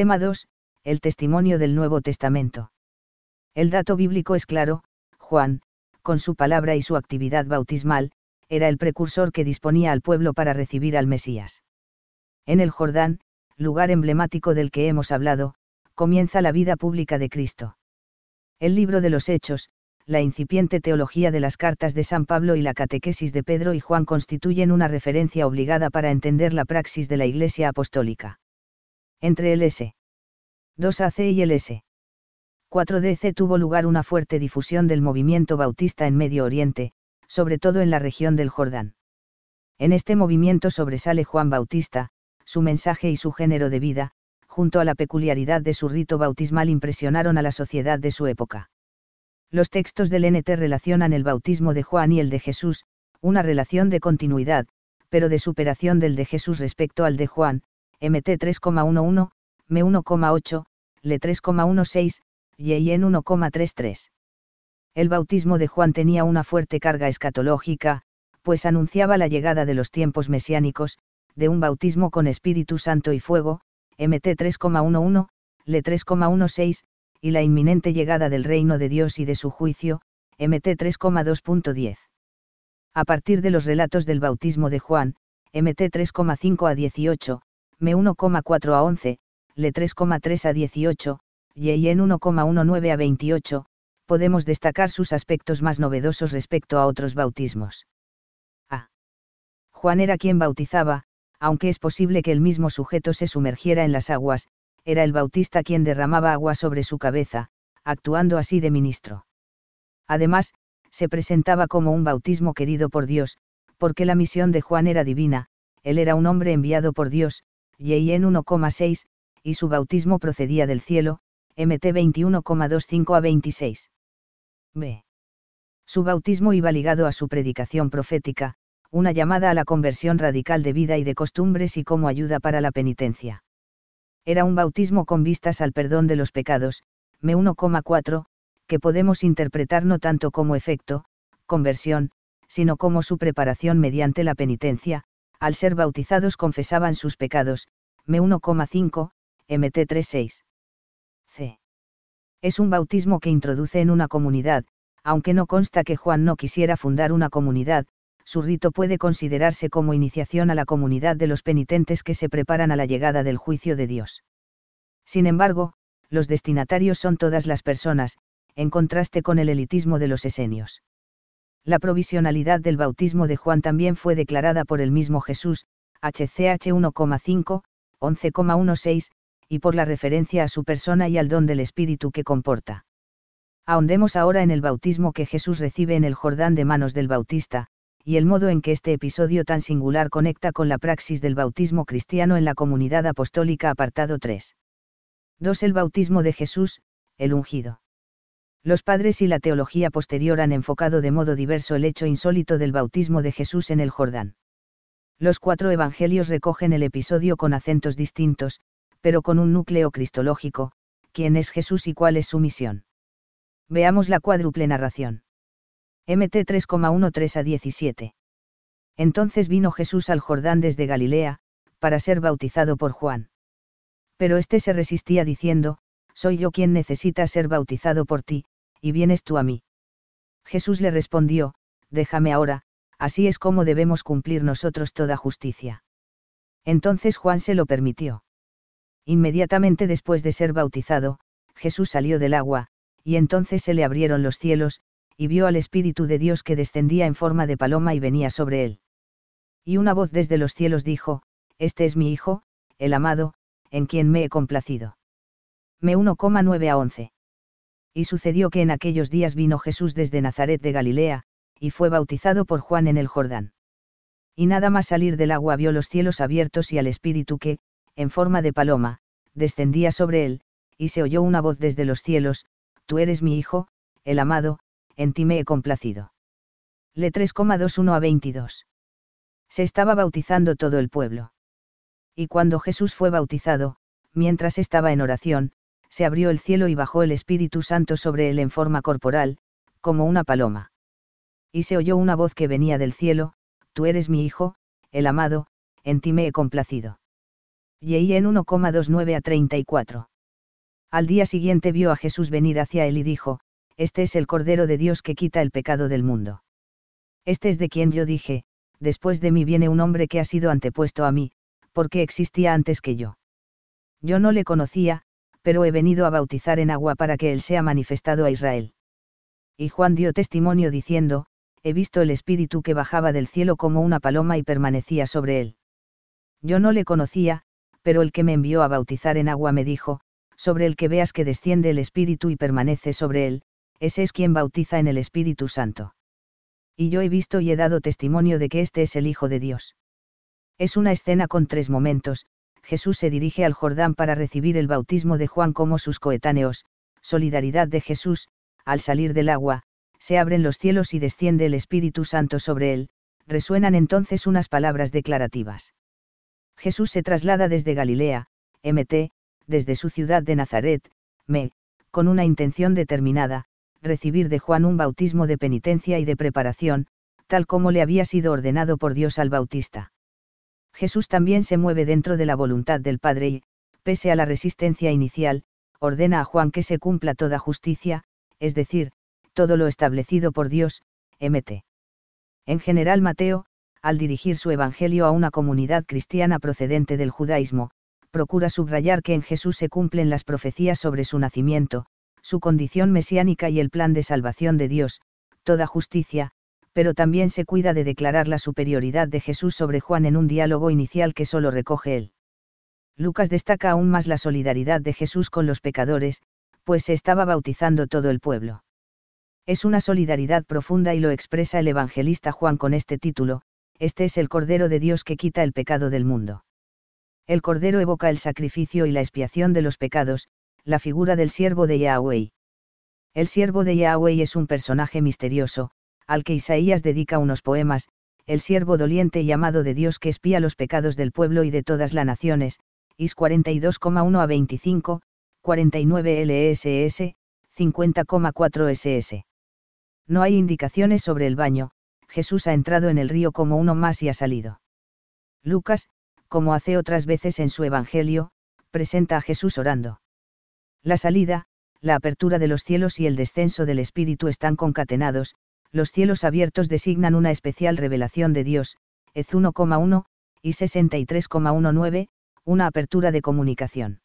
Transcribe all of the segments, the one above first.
Tema 2. El testimonio del Nuevo Testamento. El dato bíblico es claro, Juan, con su palabra y su actividad bautismal, era el precursor que disponía al pueblo para recibir al Mesías. En el Jordán, lugar emblemático del que hemos hablado, comienza la vida pública de Cristo. El libro de los Hechos, la incipiente teología de las cartas de San Pablo y la catequesis de Pedro y Juan constituyen una referencia obligada para entender la praxis de la Iglesia Apostólica. Entre el S. 2AC y el S. 4DC tuvo lugar una fuerte difusión del movimiento bautista en Medio Oriente, sobre todo en la región del Jordán. En este movimiento sobresale Juan Bautista, su mensaje y su género de vida, junto a la peculiaridad de su rito bautismal impresionaron a la sociedad de su época. Los textos del NT relacionan el bautismo de Juan y el de Jesús, una relación de continuidad, pero de superación del de Jesús respecto al de Juan, MT 3,11, M 1,8, L 3,16, y en 1,33. El bautismo de Juan tenía una fuerte carga escatológica, pues anunciaba la llegada de los tiempos mesiánicos, de un bautismo con Espíritu Santo y fuego, MT 3,11, Le 3,16, y la inminente llegada del reino de Dios y de su juicio, MT 3,2.10. A partir de los relatos del bautismo de Juan, MT 3,5 a 18, M 1,4 a 11, Le 3,3 a 18, y en 1,19 a 28, podemos destacar sus aspectos más novedosos respecto a otros bautismos. A. Juan era quien bautizaba, aunque es posible que el mismo sujeto se sumergiera en las aguas, era el bautista quien derramaba agua sobre su cabeza, actuando así de ministro. Además, se presentaba como un bautismo querido por Dios, porque la misión de Juan era divina, él era un hombre enviado por Dios, y en 1,6, y su bautismo procedía del cielo, MT 21,25 a 26. B. Su bautismo iba ligado a su predicación profética, una llamada a la conversión radical de vida y de costumbres y como ayuda para la penitencia. Era un bautismo con vistas al perdón de los pecados, M 1,4, que podemos interpretar no tanto como efecto, conversión, sino como su preparación mediante la penitencia, al ser bautizados confesaban sus pecados, M 1,5, MT 3,6. C. Es un bautismo que introduce en una comunidad, aunque no consta que Juan no quisiera fundar una comunidad, su rito puede considerarse como iniciación a la comunidad de los penitentes que se preparan a la llegada del juicio de Dios. Sin embargo, los destinatarios son todas las personas, en contraste con el elitismo de los esenios. La provisionalidad del bautismo de Juan también fue declarada por el mismo Jesús, HCH 1,5, 11,16, y por la referencia a su persona y al don del Espíritu que comporta. Ahondemos ahora en el bautismo que Jesús recibe en el Jordán de manos del Bautista, y el modo en que este episodio tan singular conecta con la praxis del bautismo cristiano en la comunidad apostólica apartado 3. 2. El bautismo de Jesús, el ungido. Los padres y la teología posterior han enfocado de modo diverso el hecho insólito del bautismo de Jesús en el Jordán. Los cuatro evangelios recogen el episodio con acentos distintos, pero con un núcleo cristológico, quién es Jesús y cuál es su misión. Veamos la cuádruple narración. MT 3,13 a 17. Entonces vino Jesús al Jordán desde Galilea, para ser bautizado por Juan. Pero éste se resistía diciendo, Soy yo quien necesita ser bautizado por ti, y vienes tú a mí. Jesús le respondió, Déjame ahora, así es como debemos cumplir nosotros toda justicia. Entonces Juan se lo permitió. Inmediatamente después de ser bautizado, Jesús salió del agua, y entonces se le abrieron los cielos, y vio al Espíritu de Dios que descendía en forma de paloma y venía sobre él. Y una voz desde los cielos dijo, Este es mi Hijo, el amado, en quien me he complacido. Me 1,9 a 11. Y sucedió que en aquellos días vino Jesús desde Nazaret de Galilea, y fue bautizado por Juan en el Jordán. Y nada más salir del agua vio los cielos abiertos y al Espíritu que, en forma de paloma, descendía sobre él, y se oyó una voz desde los cielos, Tú eres mi Hijo, el amado, en ti me he complacido. Le 3,21 a 22. Se estaba bautizando todo el pueblo. Y cuando Jesús fue bautizado, mientras estaba en oración, se abrió el cielo y bajó el Espíritu Santo sobre él en forma corporal, como una paloma. Y se oyó una voz que venía del cielo, Tú eres mi Hijo, el amado, en ti me he complacido. Y en 1,29 a 34. Al día siguiente vio a Jesús venir hacia él y dijo, Este es el Cordero de Dios que quita el pecado del mundo. Este es de quien yo dije, después de mí viene un hombre que ha sido antepuesto a mí, porque existía antes que yo. Yo no le conocía, pero he venido a bautizar en agua para que él sea manifestado a Israel. Y Juan dio testimonio diciendo, He visto el Espíritu que bajaba del cielo como una paloma y permanecía sobre él. Yo no le conocía, pero el que me envió a bautizar en agua me dijo, sobre el que veas que desciende el Espíritu y permanece sobre él, ese es quien bautiza en el Espíritu Santo. Y yo he visto y he dado testimonio de que este es el Hijo de Dios. Es una escena con tres momentos, Jesús se dirige al Jordán para recibir el bautismo de Juan como sus coetáneos, solidaridad de Jesús, al salir del agua, se abren los cielos y desciende el Espíritu Santo sobre él, resuenan entonces unas palabras declarativas. Jesús se traslada desde Galilea, MT, desde su ciudad de Nazaret, me, con una intención determinada, recibir de Juan un bautismo de penitencia y de preparación, tal como le había sido ordenado por Dios al Bautista. Jesús también se mueve dentro de la voluntad del Padre y, pese a la resistencia inicial, ordena a Juan que se cumpla toda justicia, es decir, todo lo establecido por Dios, MT. En general Mateo, al dirigir su evangelio a una comunidad cristiana procedente del judaísmo, procura subrayar que en Jesús se cumplen las profecías sobre su nacimiento, su condición mesiánica y el plan de salvación de Dios, toda justicia, pero también se cuida de declarar la superioridad de Jesús sobre Juan en un diálogo inicial que solo recoge él. Lucas destaca aún más la solidaridad de Jesús con los pecadores, pues se estaba bautizando todo el pueblo. Es una solidaridad profunda y lo expresa el evangelista Juan con este título, Este es el Cordero de Dios que quita el pecado del mundo. El Cordero evoca el sacrificio y la expiación de los pecados, la figura del siervo de Yahweh. El siervo de Yahweh es un personaje misterioso, al que Isaías dedica unos poemas, el siervo doliente y amado de Dios que espía los pecados del pueblo y de todas las naciones, Is 42,1 a 25, 49 LSS, 50,4 SS. No hay indicaciones sobre el baño, Jesús ha entrado en el río como uno más y ha salido. Lucas, como hace otras veces en su Evangelio, presenta a Jesús orando. La salida, la apertura de los cielos y el descenso del Espíritu están concatenados, los cielos abiertos designan una especial revelación de Dios, Ez 1,1, y 63,19, una apertura de comunicación.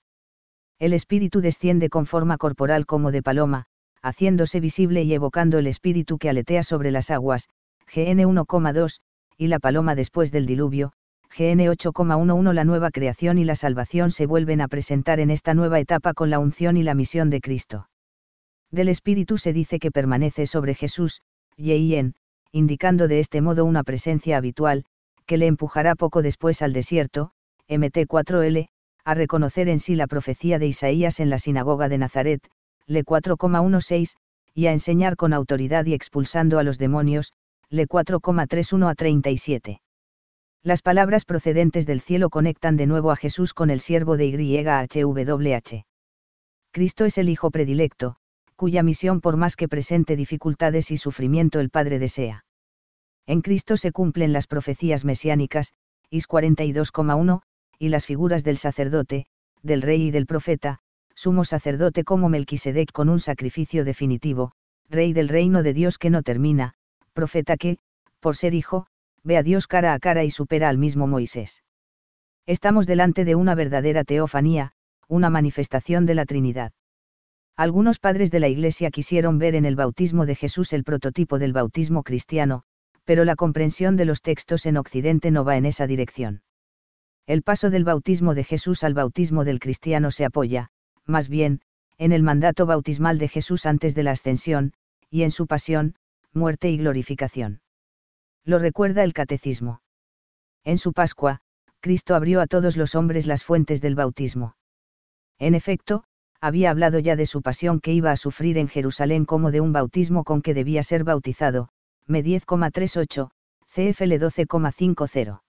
El Espíritu desciende con forma corporal como de paloma, haciéndose visible y evocando el Espíritu que aletea sobre las aguas, GN 1,2, y la paloma después del diluvio, GN 8,11 La nueva creación y la salvación se vuelven a presentar en esta nueva etapa con la unción y la misión de Cristo. Del Espíritu se dice que permanece sobre Jesús, Yeien, indicando de este modo una presencia habitual, que le empujará poco después al desierto, MT4L, a reconocer en sí la profecía de Isaías en la sinagoga de Nazaret, Le 4,16, y a enseñar con autoridad y expulsando a los demonios, Le 4,31 a 37. Las palabras procedentes del cielo conectan de nuevo a Jesús con el siervo de YHWH. Cristo es el Hijo predilecto, cuya misión por más que presente dificultades y sufrimiento el Padre desea. En Cristo se cumplen las profecías mesiánicas, Is 42,1, y las figuras del sacerdote, del rey y del profeta, sumo sacerdote como Melquisedec con un sacrificio definitivo, rey del reino de Dios que no termina, profeta que, por ser hijo, ve a Dios cara a cara y supera al mismo Moisés. Estamos delante de una verdadera teofanía, una manifestación de la Trinidad. Algunos padres de la Iglesia quisieron ver en el bautismo de Jesús el prototipo del bautismo cristiano, pero la comprensión de los textos en Occidente no va en esa dirección. El paso del bautismo de Jesús al bautismo del cristiano se apoya, más bien, en el mandato bautismal de Jesús antes de la ascensión, y en su pasión, muerte y glorificación. Lo recuerda el catecismo. En su Pascua, Cristo abrió a todos los hombres las fuentes del bautismo. En efecto, había hablado ya de su pasión que iba a sufrir en Jerusalén como de un bautismo con que debía ser bautizado, M 10,38, CFL 12,50.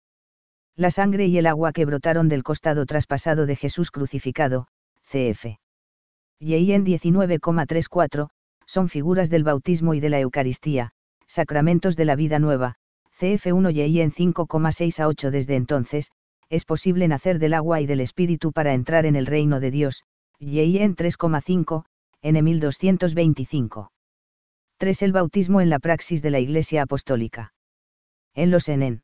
La sangre y el agua que brotaron del costado traspasado de Jesús crucificado, CF. Y en 19,34, son figuras del bautismo y de la Eucaristía, sacramentos de la vida nueva, CF1 y en 5,6 a 8 desde entonces, es posible nacer del agua y del espíritu para entrar en el reino de Dios, y en 3,5, N 1225. 3. El bautismo en la praxis de la Iglesia Apostólica. En los NN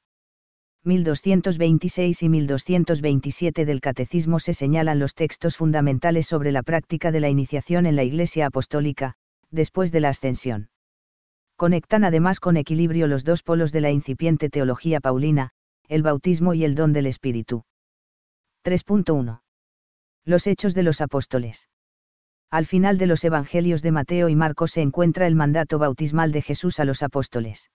1226 y 1227 del Catecismo se señalan los textos fundamentales sobre la práctica de la iniciación en la Iglesia Apostólica, después de la ascensión. Conectan además con equilibrio los dos polos de la incipiente teología paulina, el bautismo y el don del Espíritu. 3.1. Los hechos de los apóstoles. Al final de los Evangelios de Mateo y Marcos se encuentra el mandato bautismal de Jesús a los apóstoles.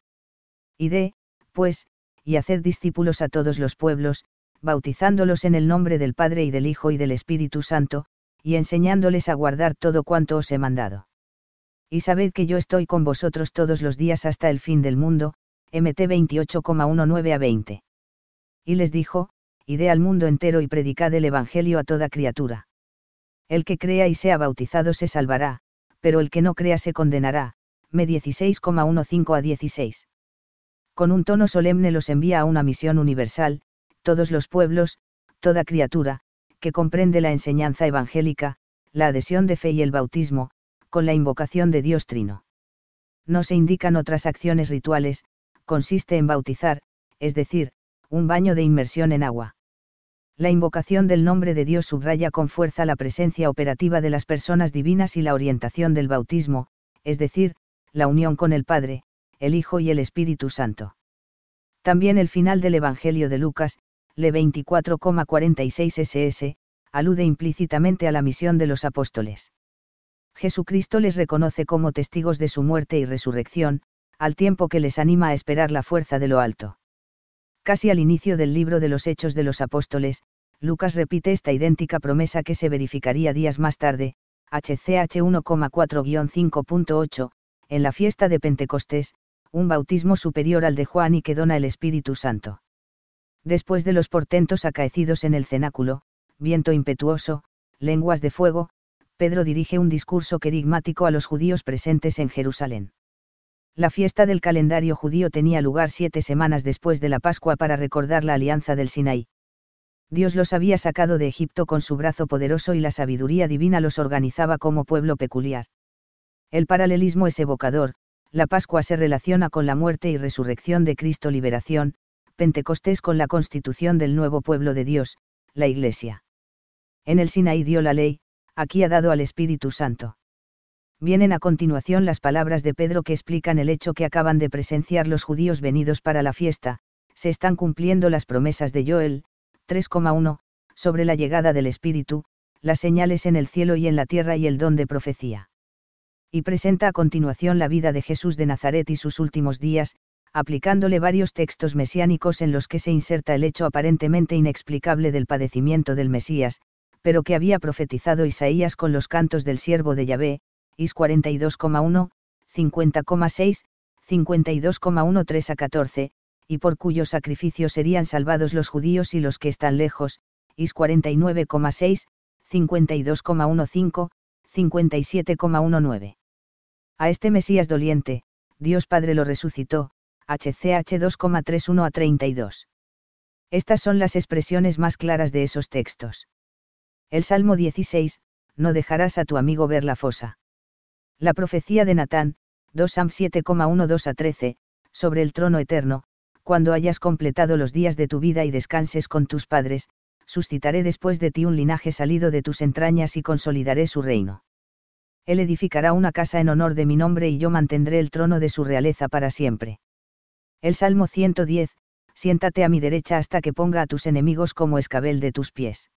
Y de, pues, y haced discípulos a todos los pueblos, bautizándolos en el nombre del Padre y del Hijo y del Espíritu Santo, y enseñándoles a guardar todo cuanto os he mandado. Y sabed que yo estoy con vosotros todos los días hasta el fin del mundo, MT 28,19 a 20 y les dijo, Ide al mundo entero y predicad el Evangelio a toda criatura. El que crea y sea bautizado se salvará, pero el que no crea se condenará. Me 16,15 a 16. Con un tono solemne los envía a una misión universal, todos los pueblos, toda criatura, que comprende la enseñanza evangélica, la adhesión de fe y el bautismo, con la invocación de Dios Trino. No se indican otras acciones rituales, consiste en bautizar, es decir, un baño de inmersión en agua. La invocación del nombre de Dios subraya con fuerza la presencia operativa de las personas divinas y la orientación del bautismo, es decir, la unión con el Padre, el Hijo y el Espíritu Santo. También el final del Evangelio de Lucas, le 24,46 ss, alude implícitamente a la misión de los apóstoles. Jesucristo les reconoce como testigos de su muerte y resurrección, al tiempo que les anima a esperar la fuerza de lo alto. Casi al inicio del libro de los Hechos de los Apóstoles, Lucas repite esta idéntica promesa que se verificaría días más tarde, HCH 1,4-5.8, en la fiesta de Pentecostés, un bautismo superior al de Juan y que dona el Espíritu Santo. Después de los portentos acaecidos en el cenáculo, viento impetuoso, lenguas de fuego, Pedro dirige un discurso querigmático a los judíos presentes en Jerusalén. La fiesta del calendario judío tenía lugar siete semanas después de la Pascua para recordar la alianza del Sinaí. Dios los había sacado de Egipto con su brazo poderoso y la sabiduría divina los organizaba como pueblo peculiar. El paralelismo es evocador, la Pascua se relaciona con la muerte y resurrección de Cristo liberación, Pentecostés con la constitución del nuevo pueblo de Dios, la Iglesia. En el Sinaí dio la ley, aquí ha dado al Espíritu Santo vienen a continuación las palabras de Pedro que explican el hecho que acaban de presenciar los judíos venidos para la fiesta, se están cumpliendo las promesas de Joel, 3,1, sobre la llegada del Espíritu, las señales en el cielo y en la tierra y el don de profecía. Y presenta a continuación la vida de Jesús de Nazaret y sus últimos días, aplicándole varios textos mesiánicos en los que se inserta el hecho aparentemente inexplicable del padecimiento del Mesías, pero que había profetizado Isaías con los cantos del siervo de Yahvé, IS 42,1, 50,6, 52,13 a 14, y por cuyo sacrificio serían salvados los judíos y los que están lejos, IS 49,6, 52,15, 57,19. A este Mesías doliente, Dios Padre lo resucitó, HCH 2,31 a 32. Estas son las expresiones más claras de esos textos. El Salmo 16, no dejarás a tu amigo ver la fosa. La profecía de Natán, 2 Sam 7,12 a 13, sobre el trono eterno, cuando hayas completado los días de tu vida y descanses con tus padres, suscitaré después de ti un linaje salido de tus entrañas y consolidaré su reino. Él edificará una casa en honor de mi nombre y yo mantendré el trono de su realeza para siempre. El Salmo 110, siéntate a mi derecha hasta que ponga a tus enemigos como escabel de tus pies.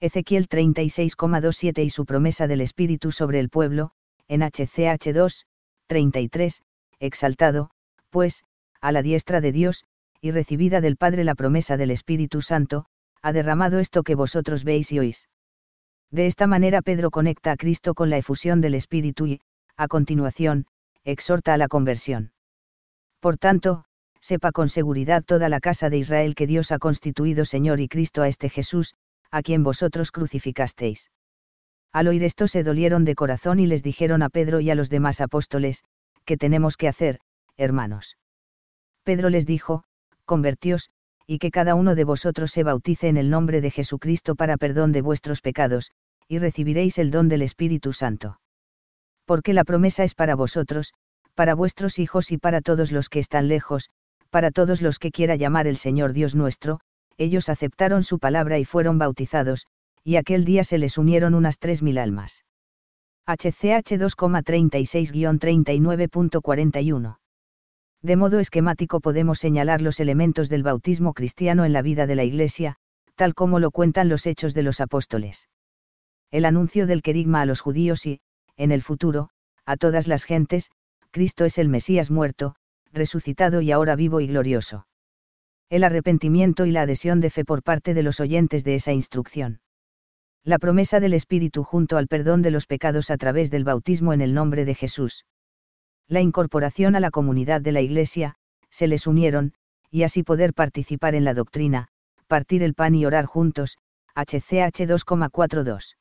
Ezequiel 36,27 y su promesa del Espíritu sobre el pueblo, en HCH 2, 33, exaltado, pues, a la diestra de Dios, y recibida del Padre la promesa del Espíritu Santo, ha derramado esto que vosotros veis y oís. De esta manera Pedro conecta a Cristo con la efusión del Espíritu y, a continuación, exhorta a la conversión. Por tanto, sepa con seguridad toda la casa de Israel que Dios ha constituido Señor y Cristo a este Jesús, a quien vosotros crucificasteis. Al oír esto se dolieron de corazón y les dijeron a Pedro y a los demás apóstoles, ¿qué tenemos que hacer, hermanos? Pedro les dijo, convertíos, y que cada uno de vosotros se bautice en el nombre de Jesucristo para perdón de vuestros pecados, y recibiréis el don del Espíritu Santo. Porque la promesa es para vosotros, para vuestros hijos y para todos los que están lejos, para todos los que quiera llamar el Señor Dios nuestro, ellos aceptaron su palabra y fueron bautizados, y aquel día se les unieron unas tres mil almas. HCH 2,36-39.41. De modo esquemático podemos señalar los elementos del bautismo cristiano en la vida de la Iglesia, tal como lo cuentan los hechos de los apóstoles. El anuncio del querigma a los judíos y, en el futuro, a todas las gentes, Cristo es el Mesías muerto, resucitado y ahora vivo y glorioso. El arrepentimiento y la adhesión de fe por parte de los oyentes de esa instrucción la promesa del Espíritu junto al perdón de los pecados a través del bautismo en el nombre de Jesús. La incorporación a la comunidad de la Iglesia, se les unieron, y así poder participar en la doctrina, partir el pan y orar juntos, HCH 2,42.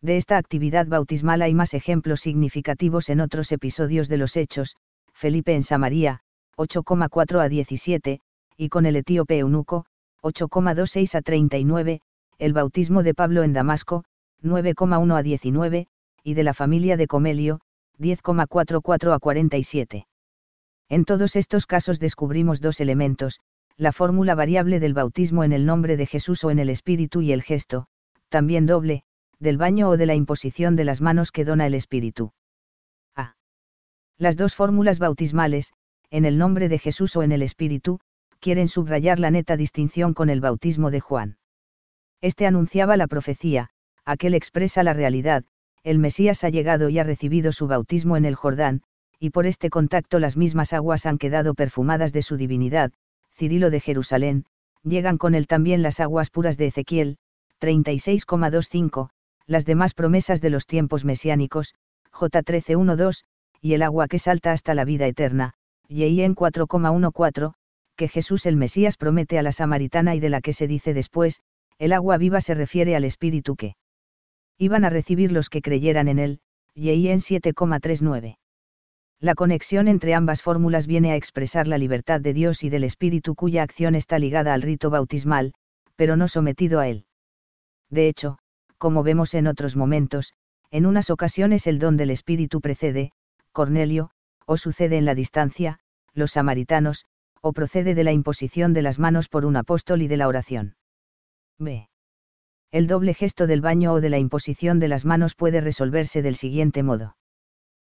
De esta actividad bautismal hay más ejemplos significativos en otros episodios de los Hechos, Felipe en Samaria, 8,4 a 17, y con el etíope eunuco, 8,26 a 39, el bautismo de Pablo en Damasco, 9,1 a 19, y de la familia de Comelio, 10,44 a 47. En todos estos casos descubrimos dos elementos, la fórmula variable del bautismo en el nombre de Jesús o en el Espíritu y el gesto, también doble, del baño o de la imposición de las manos que dona el Espíritu. A. Las dos fórmulas bautismales, en el nombre de Jesús o en el Espíritu, quieren subrayar la neta distinción con el bautismo de Juan. Este anunciaba la profecía, aquel expresa la realidad, el Mesías ha llegado y ha recibido su bautismo en el Jordán, y por este contacto las mismas aguas han quedado perfumadas de su divinidad, Cirilo de Jerusalén, llegan con él también las aguas puras de Ezequiel, 36,25, las demás promesas de los tiempos mesiánicos, J 13.1.2, y el agua que salta hasta la vida eterna, en 4,14, que Jesús el Mesías promete a la samaritana y de la que se dice después, el agua viva se refiere al espíritu que iban a recibir los que creyeran en él, y en 7,39. La conexión entre ambas fórmulas viene a expresar la libertad de Dios y del espíritu cuya acción está ligada al rito bautismal, pero no sometido a él. De hecho, como vemos en otros momentos, en unas ocasiones el don del espíritu precede, Cornelio, o sucede en la distancia, los samaritanos, o procede de la imposición de las manos por un apóstol y de la oración. B. El doble gesto del baño o de la imposición de las manos puede resolverse del siguiente modo.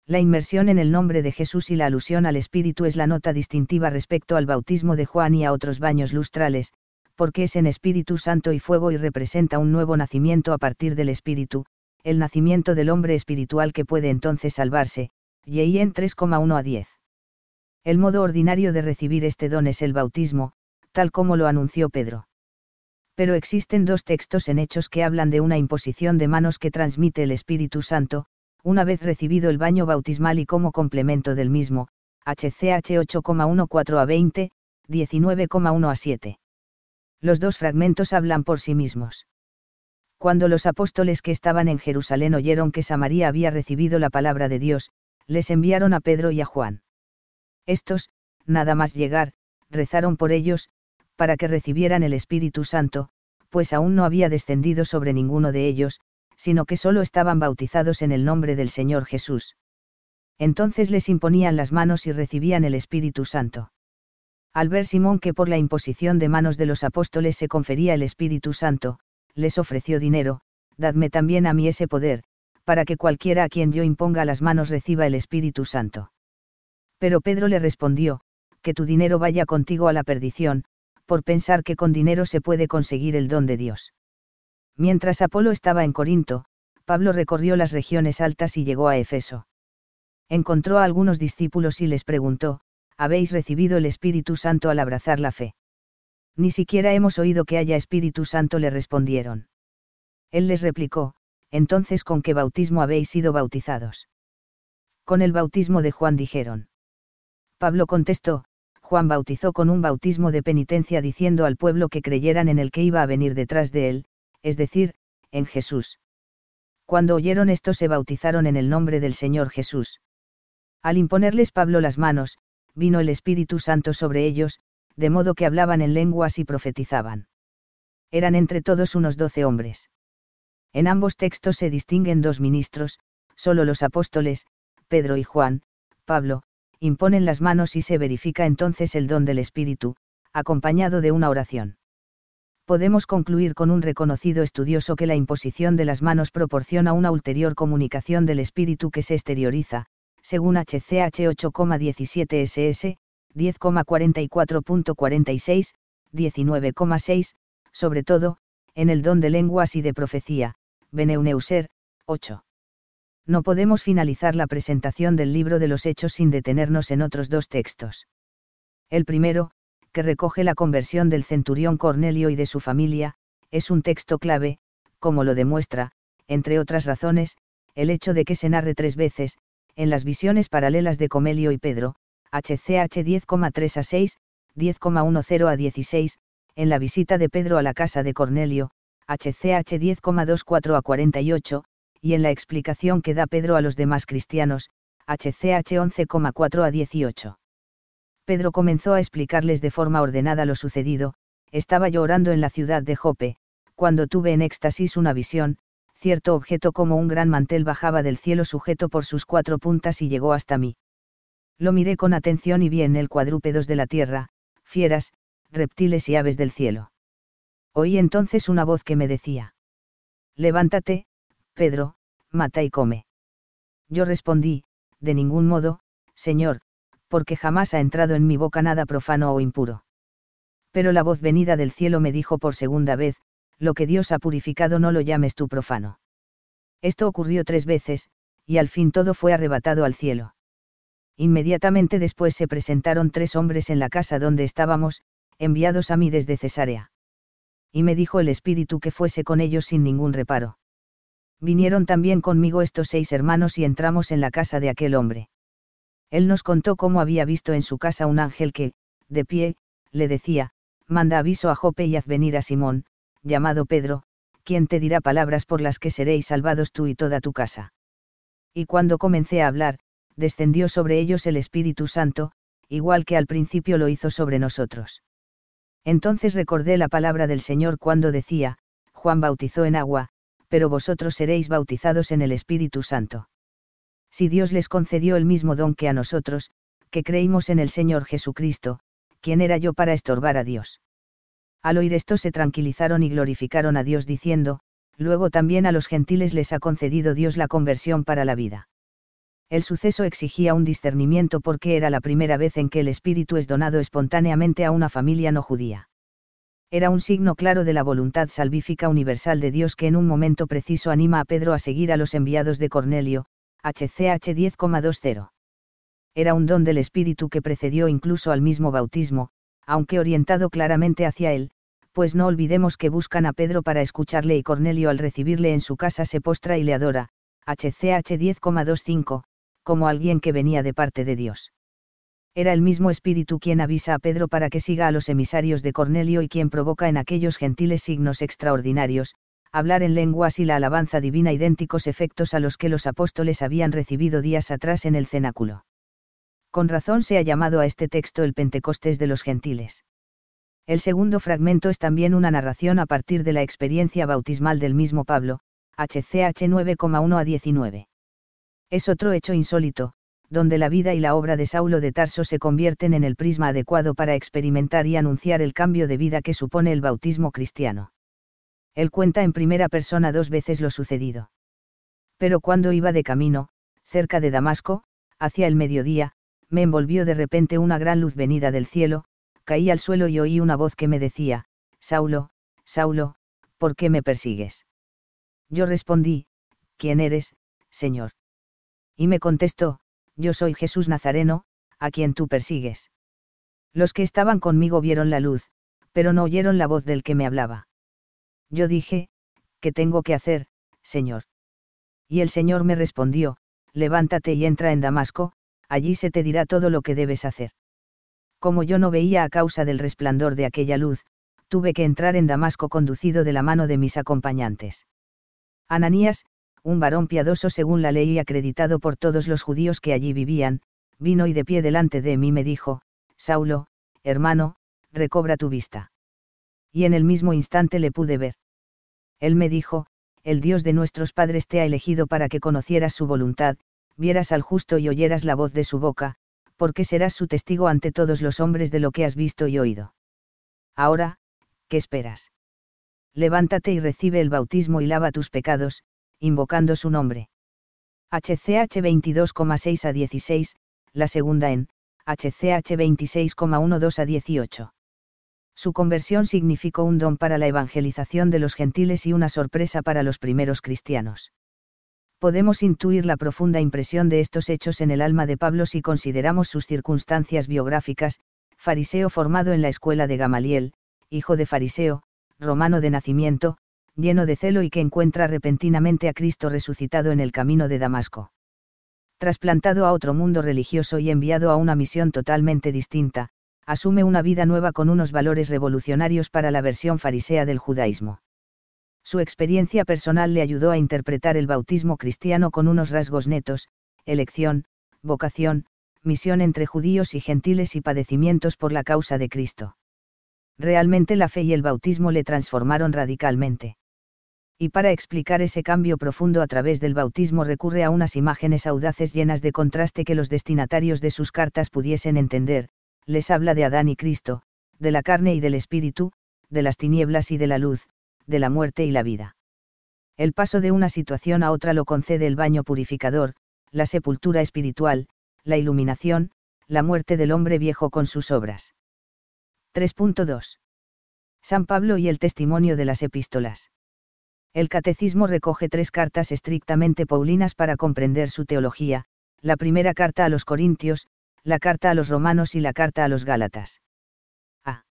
La inmersión en el nombre de Jesús y la alusión al Espíritu es la nota distintiva respecto al bautismo de Juan y a otros baños lustrales, porque es en Espíritu Santo y fuego y representa un nuevo nacimiento a partir del Espíritu, el nacimiento del hombre espiritual que puede entonces salvarse, y en 3,1 a 10. El modo ordinario de recibir este don es el bautismo, tal como lo anunció Pedro pero existen dos textos en hechos que hablan de una imposición de manos que transmite el Espíritu Santo, una vez recibido el baño bautismal y como complemento del mismo, HCH 8,14 a 20, 19,1 a 7. Los dos fragmentos hablan por sí mismos. Cuando los apóstoles que estaban en Jerusalén oyeron que Samaría había recibido la palabra de Dios, les enviaron a Pedro y a Juan. Estos, nada más llegar, rezaron por ellos, para que recibieran el Espíritu Santo, pues aún no había descendido sobre ninguno de ellos, sino que solo estaban bautizados en el nombre del Señor Jesús. Entonces les imponían las manos y recibían el Espíritu Santo. Al ver Simón que por la imposición de manos de los apóstoles se confería el Espíritu Santo, les ofreció dinero, dadme también a mí ese poder, para que cualquiera a quien yo imponga las manos reciba el Espíritu Santo. Pero Pedro le respondió, que tu dinero vaya contigo a la perdición, por pensar que con dinero se puede conseguir el don de Dios. Mientras Apolo estaba en Corinto, Pablo recorrió las regiones altas y llegó a Efeso. Encontró a algunos discípulos y les preguntó, ¿habéis recibido el Espíritu Santo al abrazar la fe? Ni siquiera hemos oído que haya Espíritu Santo, le respondieron. Él les replicó, entonces ¿con qué bautismo habéis sido bautizados? Con el bautismo de Juan dijeron. Pablo contestó, Juan bautizó con un bautismo de penitencia diciendo al pueblo que creyeran en el que iba a venir detrás de él, es decir, en Jesús. Cuando oyeron esto se bautizaron en el nombre del Señor Jesús. Al imponerles Pablo las manos, vino el Espíritu Santo sobre ellos, de modo que hablaban en lenguas y profetizaban. Eran entre todos unos doce hombres. En ambos textos se distinguen dos ministros, solo los apóstoles, Pedro y Juan, Pablo, imponen las manos y se verifica entonces el don del Espíritu, acompañado de una oración. Podemos concluir con un reconocido estudioso que la imposición de las manos proporciona una ulterior comunicación del Espíritu que se exterioriza, según HCH 8,17 SS, 10,44.46, 19,6, sobre todo, en el don de lenguas y de profecía, Beneuneuser, 8. No podemos finalizar la presentación del libro de los Hechos sin detenernos en otros dos textos. El primero, que recoge la conversión del centurión Cornelio y de su familia, es un texto clave, como lo demuestra, entre otras razones, el hecho de que se narre tres veces, en las visiones paralelas de Comelio y Pedro, HCH 10,3 a 6, 10,10 a 16, en la visita de Pedro a la casa de Cornelio, HCH 10,24 a 48, y en la explicación que da Pedro a los demás cristianos, HCH 11,4 a 18. Pedro comenzó a explicarles de forma ordenada lo sucedido, estaba yo orando en la ciudad de Jope, cuando tuve en éxtasis una visión, cierto objeto como un gran mantel bajaba del cielo sujeto por sus cuatro puntas y llegó hasta mí. Lo miré con atención y vi en él cuadrúpedos de la tierra, fieras, reptiles y aves del cielo. Oí entonces una voz que me decía. Levántate, Pedro, mata y come. Yo respondí, de ningún modo, Señor, porque jamás ha entrado en mi boca nada profano o impuro. Pero la voz venida del cielo me dijo por segunda vez, lo que Dios ha purificado no lo llames tú profano. Esto ocurrió tres veces, y al fin todo fue arrebatado al cielo. Inmediatamente después se presentaron tres hombres en la casa donde estábamos, enviados a mí desde Cesarea y me dijo el Espíritu que fuese con ellos sin ningún reparo. Vinieron también conmigo estos seis hermanos y entramos en la casa de aquel hombre. Él nos contó cómo había visto en su casa un ángel que, de pie, le decía, manda aviso a Jope y haz venir a Simón, llamado Pedro, quien te dirá palabras por las que seréis salvados tú y toda tu casa. Y cuando comencé a hablar, descendió sobre ellos el Espíritu Santo, igual que al principio lo hizo sobre nosotros. Entonces recordé la palabra del Señor cuando decía, Juan bautizó en agua, pero vosotros seréis bautizados en el Espíritu Santo. Si Dios les concedió el mismo don que a nosotros, que creímos en el Señor Jesucristo, ¿quién era yo para estorbar a Dios? Al oír esto se tranquilizaron y glorificaron a Dios diciendo, luego también a los gentiles les ha concedido Dios la conversión para la vida. El suceso exigía un discernimiento porque era la primera vez en que el Espíritu es donado espontáneamente a una familia no judía. Era un signo claro de la voluntad salvífica universal de Dios que en un momento preciso anima a Pedro a seguir a los enviados de Cornelio, HCH 10,20. Era un don del Espíritu que precedió incluso al mismo bautismo, aunque orientado claramente hacia él, pues no olvidemos que buscan a Pedro para escucharle y Cornelio al recibirle en su casa se postra y le adora, HCH 10,25, como alguien que venía de parte de Dios. Era el mismo Espíritu quien avisa a Pedro para que siga a los emisarios de Cornelio y quien provoca en aquellos gentiles signos extraordinarios, hablar en lenguas y la alabanza divina idénticos efectos a los que los apóstoles habían recibido días atrás en el cenáculo. Con razón se ha llamado a este texto el Pentecostés de los gentiles. El segundo fragmento es también una narración a partir de la experiencia bautismal del mismo Pablo, HCH 9,1 a 19. Es otro hecho insólito, donde la vida y la obra de Saulo de Tarso se convierten en el prisma adecuado para experimentar y anunciar el cambio de vida que supone el bautismo cristiano. Él cuenta en primera persona dos veces lo sucedido. Pero cuando iba de camino, cerca de Damasco, hacia el mediodía, me envolvió de repente una gran luz venida del cielo, caí al suelo y oí una voz que me decía, Saulo, Saulo, ¿por qué me persigues? Yo respondí, ¿quién eres, Señor? y me contestó, Yo soy Jesús Nazareno, a quien tú persigues. Los que estaban conmigo vieron la luz, pero no oyeron la voz del que me hablaba. Yo dije, ¿qué tengo que hacer, Señor? Y el Señor me respondió, levántate y entra en Damasco, allí se te dirá todo lo que debes hacer. Como yo no veía a causa del resplandor de aquella luz, tuve que entrar en Damasco conducido de la mano de mis acompañantes. Ananías, un varón piadoso según la ley y acreditado por todos los judíos que allí vivían, vino y de pie delante de mí me dijo, Saulo, hermano, recobra tu vista. Y en el mismo instante le pude ver. Él me dijo, el Dios de nuestros padres te ha elegido para que conocieras su voluntad, vieras al justo y oyeras la voz de su boca, porque serás su testigo ante todos los hombres de lo que has visto y oído. Ahora, ¿qué esperas? Levántate y recibe el bautismo y lava tus pecados, invocando su nombre. HCH 22,6 a 16, la segunda en, HCH 26,12 a 18. Su conversión significó un don para la evangelización de los gentiles y una sorpresa para los primeros cristianos. Podemos intuir la profunda impresión de estos hechos en el alma de Pablo si consideramos sus circunstancias biográficas, fariseo formado en la escuela de Gamaliel, hijo de fariseo, romano de nacimiento, lleno de celo y que encuentra repentinamente a Cristo resucitado en el camino de Damasco. Trasplantado a otro mundo religioso y enviado a una misión totalmente distinta, asume una vida nueva con unos valores revolucionarios para la versión farisea del judaísmo. Su experiencia personal le ayudó a interpretar el bautismo cristiano con unos rasgos netos, elección, vocación, misión entre judíos y gentiles y padecimientos por la causa de Cristo. Realmente la fe y el bautismo le transformaron radicalmente. Y para explicar ese cambio profundo a través del bautismo recurre a unas imágenes audaces llenas de contraste que los destinatarios de sus cartas pudiesen entender, les habla de Adán y Cristo, de la carne y del espíritu, de las tinieblas y de la luz, de la muerte y la vida. El paso de una situación a otra lo concede el baño purificador, la sepultura espiritual, la iluminación, la muerte del hombre viejo con sus obras. 3.2. San Pablo y el testimonio de las epístolas. El catecismo recoge tres cartas estrictamente paulinas para comprender su teología, la primera carta a los Corintios, la carta a los romanos y la carta a los gálatas. A.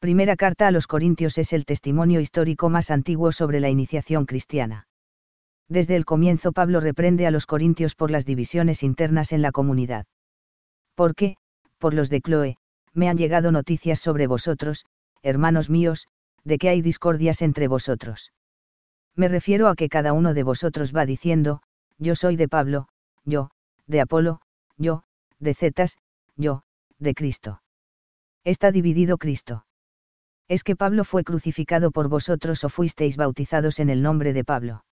Primera carta a los Corintios es el testimonio histórico más antiguo sobre la iniciación cristiana. Desde el comienzo Pablo reprende a los corintios por las divisiones internas en la comunidad. Porque, por los de Chloe, me han llegado noticias sobre vosotros, hermanos míos, de que hay discordias entre vosotros. Me refiero a que cada uno de vosotros va diciendo, yo soy de Pablo, yo, de Apolo, yo, de Cetas, yo, de Cristo. Está dividido Cristo. Es que Pablo fue crucificado por vosotros o fuisteis bautizados en el nombre de Pablo.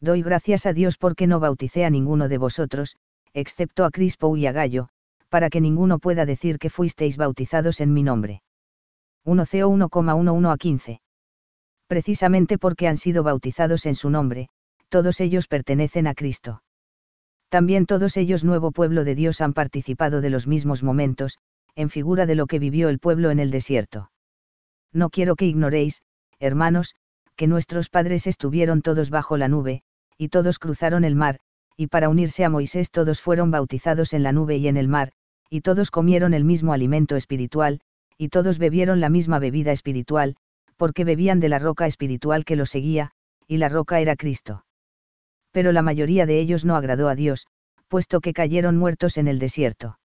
Doy gracias a Dios porque no bauticé a ninguno de vosotros, excepto a Crispo y a Gallo, para que ninguno pueda decir que fuisteis bautizados en mi nombre. 1 Co 1,11 a 15. Precisamente porque han sido bautizados en su nombre, todos ellos pertenecen a Cristo. También todos ellos nuevo pueblo de Dios han participado de los mismos momentos, en figura de lo que vivió el pueblo en el desierto. No quiero que ignoréis, hermanos, que nuestros padres estuvieron todos bajo la nube, y todos cruzaron el mar, y para unirse a Moisés todos fueron bautizados en la nube y en el mar, y todos comieron el mismo alimento espiritual, y todos bebieron la misma bebida espiritual, porque bebían de la roca espiritual que los seguía, y la roca era Cristo pero la mayoría de ellos no agradó a Dios, puesto que cayeron muertos en el desierto.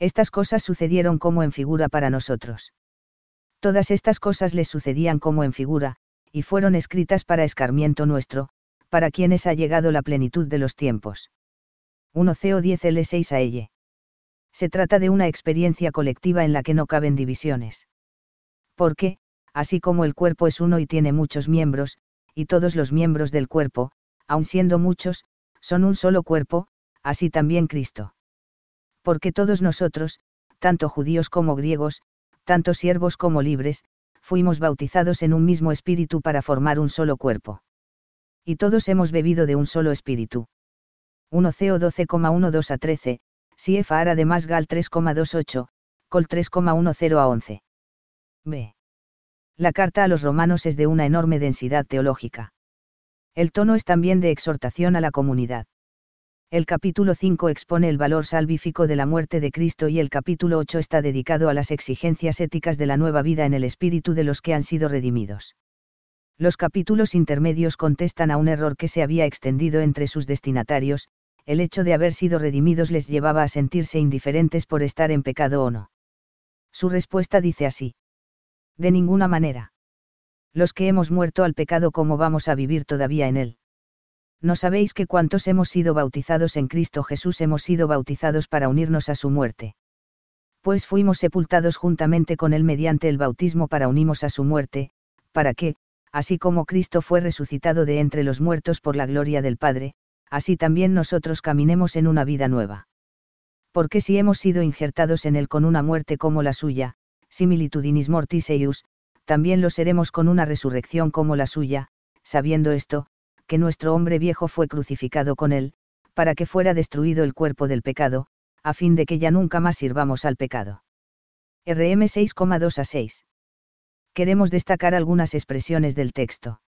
Estas cosas sucedieron como en figura para nosotros. Todas estas cosas les sucedían como en figura, y fueron escritas para escarmiento nuestro, para quienes ha llegado la plenitud de los tiempos. 1 Co 10 L6 a ella. Se trata de una experiencia colectiva en la que no caben divisiones. Porque, así como el cuerpo es uno y tiene muchos miembros, y todos los miembros del cuerpo, aun siendo muchos, son un solo cuerpo, así también Cristo. Porque todos nosotros, tanto judíos como griegos, tanto siervos como libres, fuimos bautizados en un mismo espíritu para formar un solo cuerpo. Y todos hemos bebido de un solo espíritu. 1 CO 12,12 a 13, Siefa Ara de más Gal 3,28, Col 3,10 a 11. B. La carta a los romanos es de una enorme densidad teológica. El tono es también de exhortación a la comunidad. El capítulo 5 expone el valor salvífico de la muerte de Cristo y el capítulo 8 está dedicado a las exigencias éticas de la nueva vida en el espíritu de los que han sido redimidos. Los capítulos intermedios contestan a un error que se había extendido entre sus destinatarios, el hecho de haber sido redimidos les llevaba a sentirse indiferentes por estar en pecado o no. Su respuesta dice así. De ninguna manera los que hemos muerto al pecado, ¿cómo vamos a vivir todavía en él? ¿No sabéis que cuantos hemos sido bautizados en Cristo Jesús hemos sido bautizados para unirnos a su muerte? Pues fuimos sepultados juntamente con él mediante el bautismo para unimos a su muerte, para que, así como Cristo fue resucitado de entre los muertos por la gloria del Padre, así también nosotros caminemos en una vida nueva. Porque si hemos sido injertados en él con una muerte como la suya, similitudinis mortis eius, también lo seremos con una resurrección como la suya, sabiendo esto, que nuestro hombre viejo fue crucificado con él, para que fuera destruido el cuerpo del pecado, a fin de que ya nunca más sirvamos al pecado. RM 6,2 a 6. Queremos destacar algunas expresiones del texto.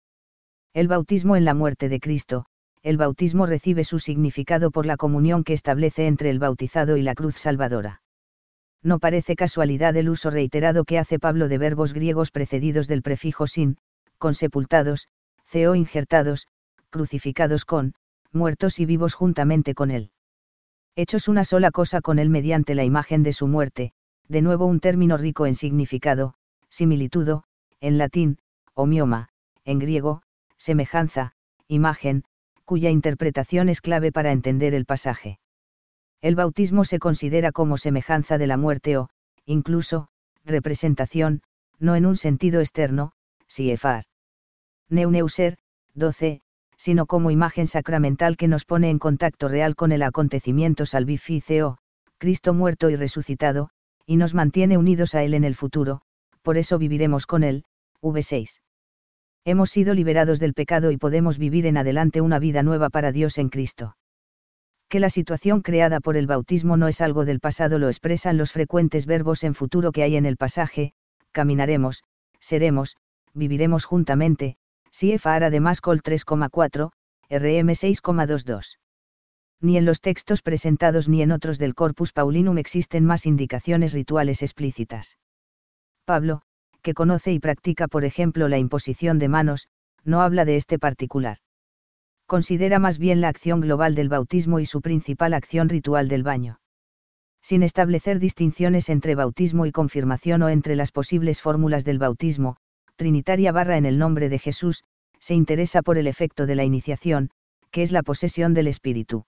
El bautismo en la muerte de Cristo, el bautismo recibe su significado por la comunión que establece entre el bautizado y la cruz salvadora. No parece casualidad el uso reiterado que hace Pablo de verbos griegos precedidos del prefijo sin, con sepultados, ceo injertados, crucificados con, muertos y vivos juntamente con él. Hechos una sola cosa con él mediante la imagen de su muerte, de nuevo un término rico en significado, similitudo, en latín, homioma, en griego, semejanza, imagen, cuya interpretación es clave para entender el pasaje. El bautismo se considera como semejanza de la muerte o, incluso, representación, no en un sentido externo, siefar. Neuneuser, 12, sino como imagen sacramental que nos pone en contacto real con el acontecimiento salvificio, Cristo muerto y resucitado, y nos mantiene unidos a Él en el futuro, por eso viviremos con Él, V6. Hemos sido liberados del pecado y podemos vivir en adelante una vida nueva para Dios en Cristo. Que la situación creada por el bautismo no es algo del pasado lo expresan los frecuentes verbos en futuro que hay en el pasaje, caminaremos, seremos, viviremos juntamente, CFR además Col 3,4, RM 6,22. Ni en los textos presentados ni en otros del Corpus Paulinum existen más indicaciones rituales explícitas. Pablo, que conoce y practica por ejemplo la imposición de manos, no habla de este particular. Considera más bien la acción global del bautismo y su principal acción ritual del baño. Sin establecer distinciones entre bautismo y confirmación o entre las posibles fórmulas del bautismo, Trinitaria barra en el nombre de Jesús, se interesa por el efecto de la iniciación, que es la posesión del Espíritu.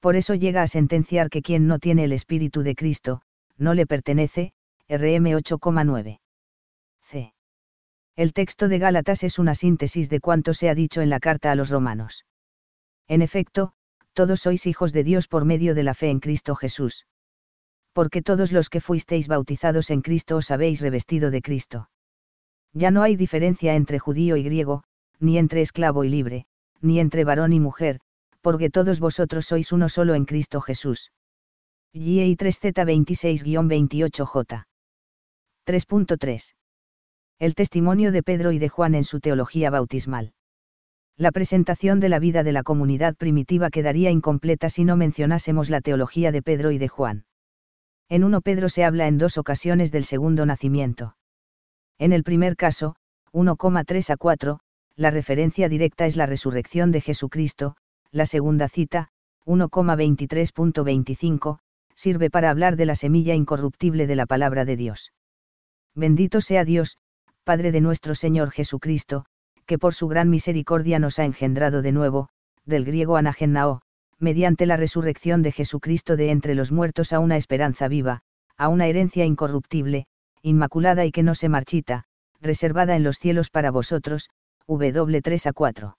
Por eso llega a sentenciar que quien no tiene el Espíritu de Cristo, no le pertenece, RM 8,9. C. El texto de Gálatas es una síntesis de cuanto se ha dicho en la carta a los romanos. En efecto, todos sois hijos de Dios por medio de la fe en Cristo Jesús. Porque todos los que fuisteis bautizados en Cristo os habéis revestido de Cristo. Ya no hay diferencia entre judío y griego, ni entre esclavo y libre, ni entre varón y mujer, porque todos vosotros sois uno solo en Cristo Jesús. y 3Z26-28J. 3.3. El testimonio de Pedro y de Juan en su teología bautismal. La presentación de la vida de la comunidad primitiva quedaría incompleta si no mencionásemos la teología de Pedro y de Juan. En 1 Pedro se habla en dos ocasiones del segundo nacimiento. En el primer caso, 1,3 a 4, la referencia directa es la resurrección de Jesucristo, la segunda cita, 1,23.25, sirve para hablar de la semilla incorruptible de la palabra de Dios. Bendito sea Dios, Padre de nuestro Señor Jesucristo, que por su gran misericordia nos ha engendrado de nuevo, del griego anagenao, mediante la resurrección de Jesucristo de entre los muertos a una esperanza viva, a una herencia incorruptible, inmaculada y que no se marchita, reservada en los cielos para vosotros, W 3 a 4.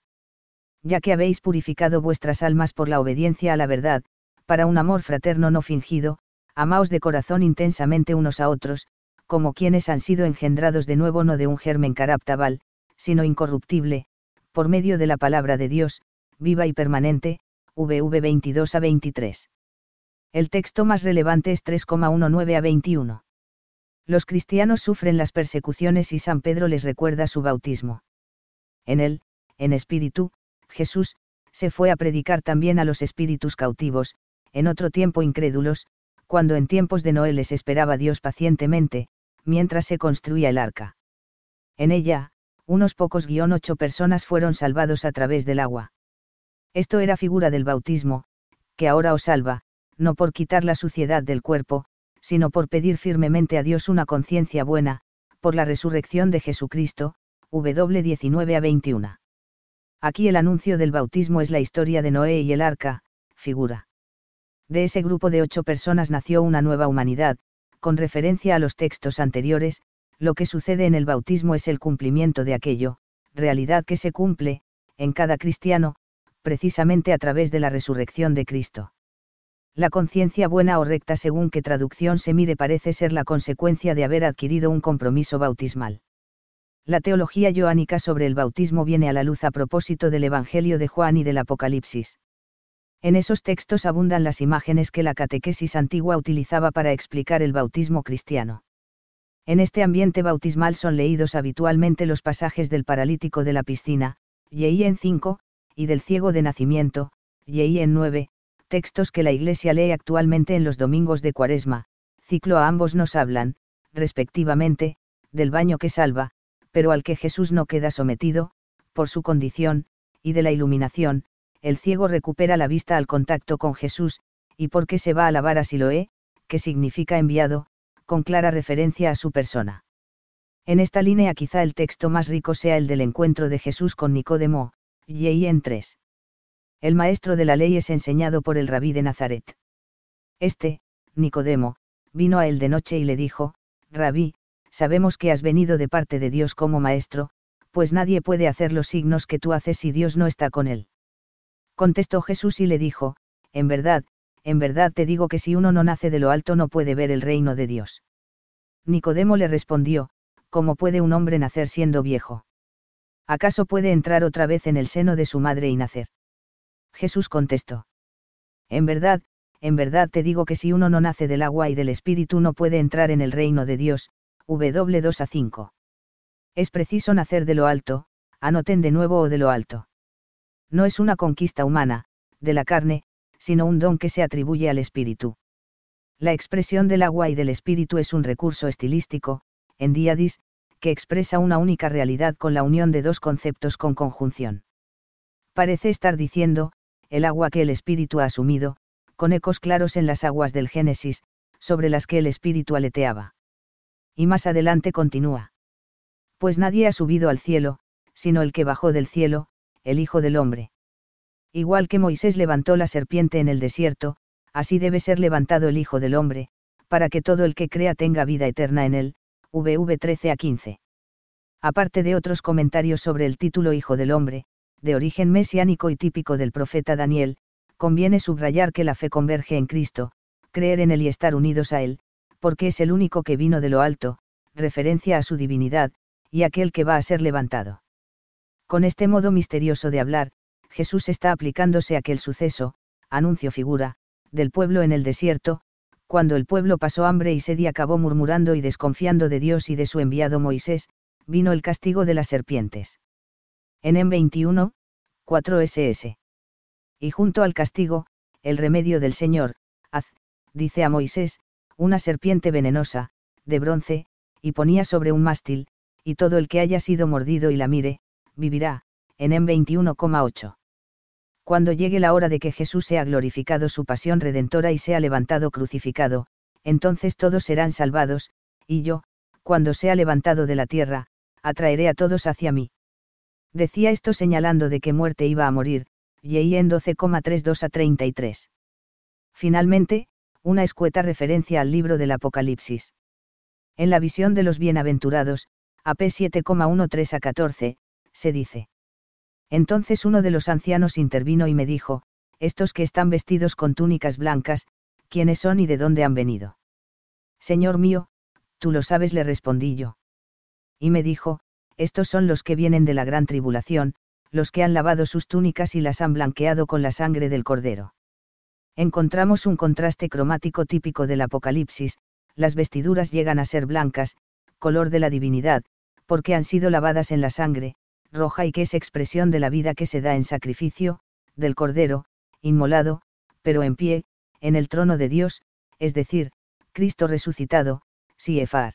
Ya que habéis purificado vuestras almas por la obediencia a la verdad, para un amor fraterno no fingido, amaos de corazón intensamente unos a otros, como quienes han sido engendrados de nuevo no de un germen caraptabal, sino incorruptible, por medio de la palabra de Dios, viva y permanente, VV 22 a 23. El texto más relevante es 3,19 a 21 los cristianos sufren las persecuciones y San Pedro les recuerda su bautismo. En él, en espíritu, Jesús, se fue a predicar también a los espíritus cautivos, en otro tiempo incrédulos, cuando en tiempos de Noé les esperaba Dios pacientemente, mientras se construía el arca. En ella, unos pocos guion ocho personas fueron salvados a través del agua. Esto era figura del bautismo, que ahora os salva, no por quitar la suciedad del cuerpo, sino por pedir firmemente a Dios una conciencia buena, por la resurrección de Jesucristo, W 19 a 21. Aquí el anuncio del bautismo es la historia de Noé y el arca, figura. De ese grupo de ocho personas nació una nueva humanidad, Con referencia a los textos anteriores, lo que sucede en el bautismo es el cumplimiento de aquello, realidad que se cumple, en cada cristiano, precisamente a través de la resurrección de Cristo. La conciencia buena o recta según qué traducción se mire parece ser la consecuencia de haber adquirido un compromiso bautismal. La teología joánica sobre el bautismo viene a la luz a propósito del Evangelio de Juan y del Apocalipsis. En esos textos abundan las imágenes que la catequesis antigua utilizaba para explicar el bautismo cristiano. En este ambiente bautismal son leídos habitualmente los pasajes del paralítico de la piscina, y en 5, y del ciego de nacimiento, y en 9, textos que la Iglesia lee actualmente en los domingos de Cuaresma, ciclo a ambos nos hablan, respectivamente, del baño que salva, pero al que Jesús no queda sometido, por su condición, y de la iluminación, el ciego recupera la vista al contacto con Jesús, y porque se va a lavar a Siloé, que significa enviado, con clara referencia a su persona. En esta línea quizá el texto más rico sea el del encuentro de Jesús con Nicodemo, y en 3. El maestro de la ley es enseñado por el rabí de Nazaret. Este, Nicodemo, vino a él de noche y le dijo, Rabí, sabemos que has venido de parte de Dios como maestro, pues nadie puede hacer los signos que tú haces si Dios no está con él. Contestó Jesús y le dijo, En verdad, en verdad te digo que si uno no nace de lo alto no puede ver el reino de Dios. Nicodemo le respondió, ¿cómo puede un hombre nacer siendo viejo? ¿Acaso puede entrar otra vez en el seno de su madre y nacer? Jesús contestó. En verdad, en verdad te digo que si uno no nace del agua y del espíritu no puede entrar en el reino de Dios, W 2 a 5. Es preciso nacer de lo alto, anoten de nuevo o de lo alto. No es una conquista humana, de la carne, sino un don que se atribuye al espíritu. La expresión del agua y del espíritu es un recurso estilístico, en diadis, que expresa una única realidad con la unión de dos conceptos con conjunción. Parece estar diciendo, el agua que el espíritu ha asumido, con ecos claros en las aguas del Génesis, sobre las que el espíritu aleteaba. Y más adelante continúa. Pues nadie ha subido al cielo, sino el que bajó del cielo, el Hijo del Hombre. Igual que Moisés levantó la serpiente en el desierto, así debe ser levantado el Hijo del Hombre, para que todo el que crea tenga vida eterna en él. VV 13 a 15. Aparte de otros comentarios sobre el título Hijo del Hombre, de origen mesiánico y típico del profeta Daniel, conviene subrayar que la fe converge en Cristo, creer en Él y estar unidos a Él, porque es el único que vino de lo alto, referencia a su divinidad, y aquel que va a ser levantado. Con este modo misterioso de hablar, Jesús está aplicándose aquel suceso, anuncio figura, del pueblo en el desierto, cuando el pueblo pasó hambre y sed y acabó murmurando y desconfiando de Dios y de su enviado Moisés, vino el castigo de las serpientes. En M 21, 4 SS. Y junto al castigo, el remedio del Señor, haz, dice a Moisés, una serpiente venenosa, de bronce, y ponía sobre un mástil, y todo el que haya sido mordido y la mire, vivirá, en M 21,8 cuando llegue la hora de que Jesús sea glorificado su pasión redentora y sea levantado crucificado, entonces todos serán salvados, y yo, cuando sea levantado de la tierra, atraeré a todos hacia mí. Decía esto señalando de qué muerte iba a morir, y en 12,32 a 33. Finalmente, una escueta referencia al libro del Apocalipsis. En la visión de los bienaventurados, AP 7,13 a 14, se dice. Entonces uno de los ancianos intervino y me dijo, estos que están vestidos con túnicas blancas, ¿quiénes son y de dónde han venido? Señor mío, tú lo sabes, le respondí yo. Y me dijo, estos son los que vienen de la gran tribulación, los que han lavado sus túnicas y las han blanqueado con la sangre del cordero. Encontramos un contraste cromático típico del Apocalipsis, las vestiduras llegan a ser blancas, color de la divinidad, porque han sido lavadas en la sangre, roja y que es expresión de la vida que se da en sacrificio, del Cordero, inmolado, pero en pie, en el trono de Dios, es decir, Cristo resucitado, Siefar.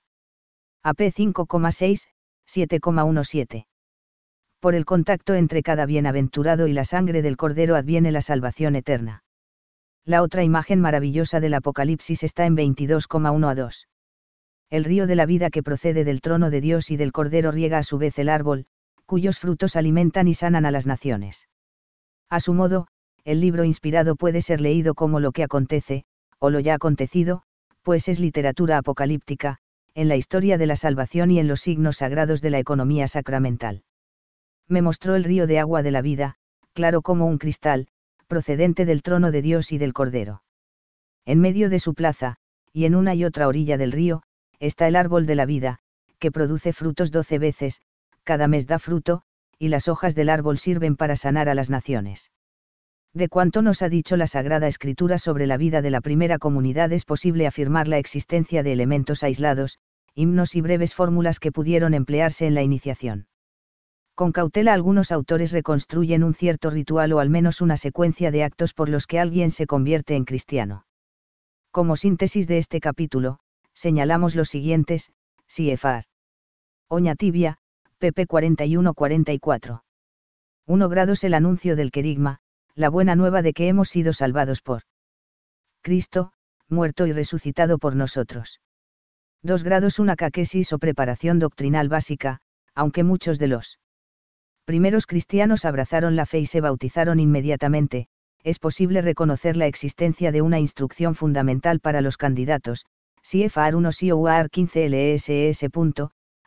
AP 5,6, 7,17. Por el contacto entre cada bienaventurado y la sangre del Cordero adviene la salvación eterna. La otra imagen maravillosa del Apocalipsis está en 22,1 a 2. El río de la vida que procede del trono de Dios y del Cordero riega a su vez el árbol, cuyos frutos alimentan y sanan a las naciones. A su modo, el libro inspirado puede ser leído como lo que acontece, o lo ya acontecido, pues es literatura apocalíptica, en la historia de la salvación y en los signos sagrados de la economía sacramental. Me mostró el río de agua de la vida, claro como un cristal, procedente del trono de Dios y del Cordero. En medio de su plaza, y en una y otra orilla del río, está el árbol de la vida, que produce frutos doce veces, cada mes da fruto, y las hojas del árbol sirven para sanar a las naciones. De cuanto nos ha dicho la Sagrada Escritura sobre la vida de la primera comunidad es posible afirmar la existencia de elementos aislados, himnos y breves fórmulas que pudieron emplearse en la iniciación. Con cautela algunos autores reconstruyen un cierto ritual o al menos una secuencia de actos por los que alguien se convierte en cristiano. Como síntesis de este capítulo, señalamos los siguientes, Siefar. Oña tibia, pp 41-44. 1 grados el anuncio del querigma, la buena nueva de que hemos sido salvados por Cristo, muerto y resucitado por nosotros. 2 grados una caquesis o preparación doctrinal básica, aunque muchos de los primeros cristianos abrazaron la fe y se bautizaron inmediatamente, es posible reconocer la existencia de una instrucción fundamental para los candidatos, CFAR 1 COAR 15 LSS.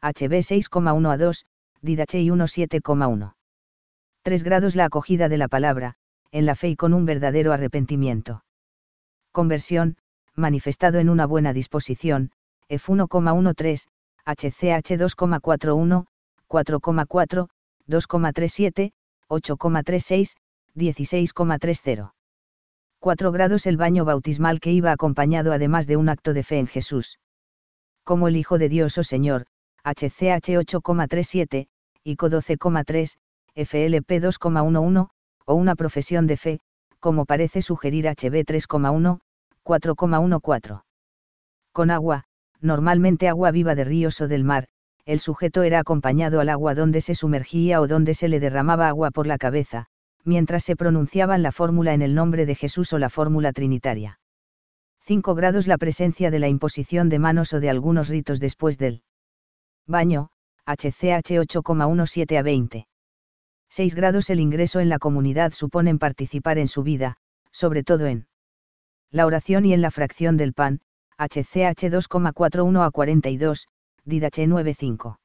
HB 6,1 a 2, DIDACHEI 1,7,1. 3 grados la acogida de la palabra, en la fe y con un verdadero arrepentimiento. Conversión, manifestado en una buena disposición, F 1,13, HCH 2,41, 4,4, 2,37, 8,36, 16,30. 4 grados el baño bautismal que iba acompañado además de un acto de fe en Jesús. Como el Hijo de Dios o oh Señor, HCH 8,37, ICO 12,3, FLP 2,11, o una profesión de fe, como parece sugerir HB 3,1, 4,14. Con agua, normalmente agua viva de ríos o del mar, el sujeto era acompañado al agua donde se sumergía o donde se le derramaba agua por la cabeza, mientras se pronunciaban la fórmula en el nombre de Jesús o la fórmula trinitaria. 5 grados la presencia de la imposición de manos o de algunos ritos después del baño, HCH 8,17 a 20. 6 grados el ingreso en la comunidad suponen participar en su vida, sobre todo en la oración y en la fracción del pan, HCH 2,41 a 42, Didache 9,5.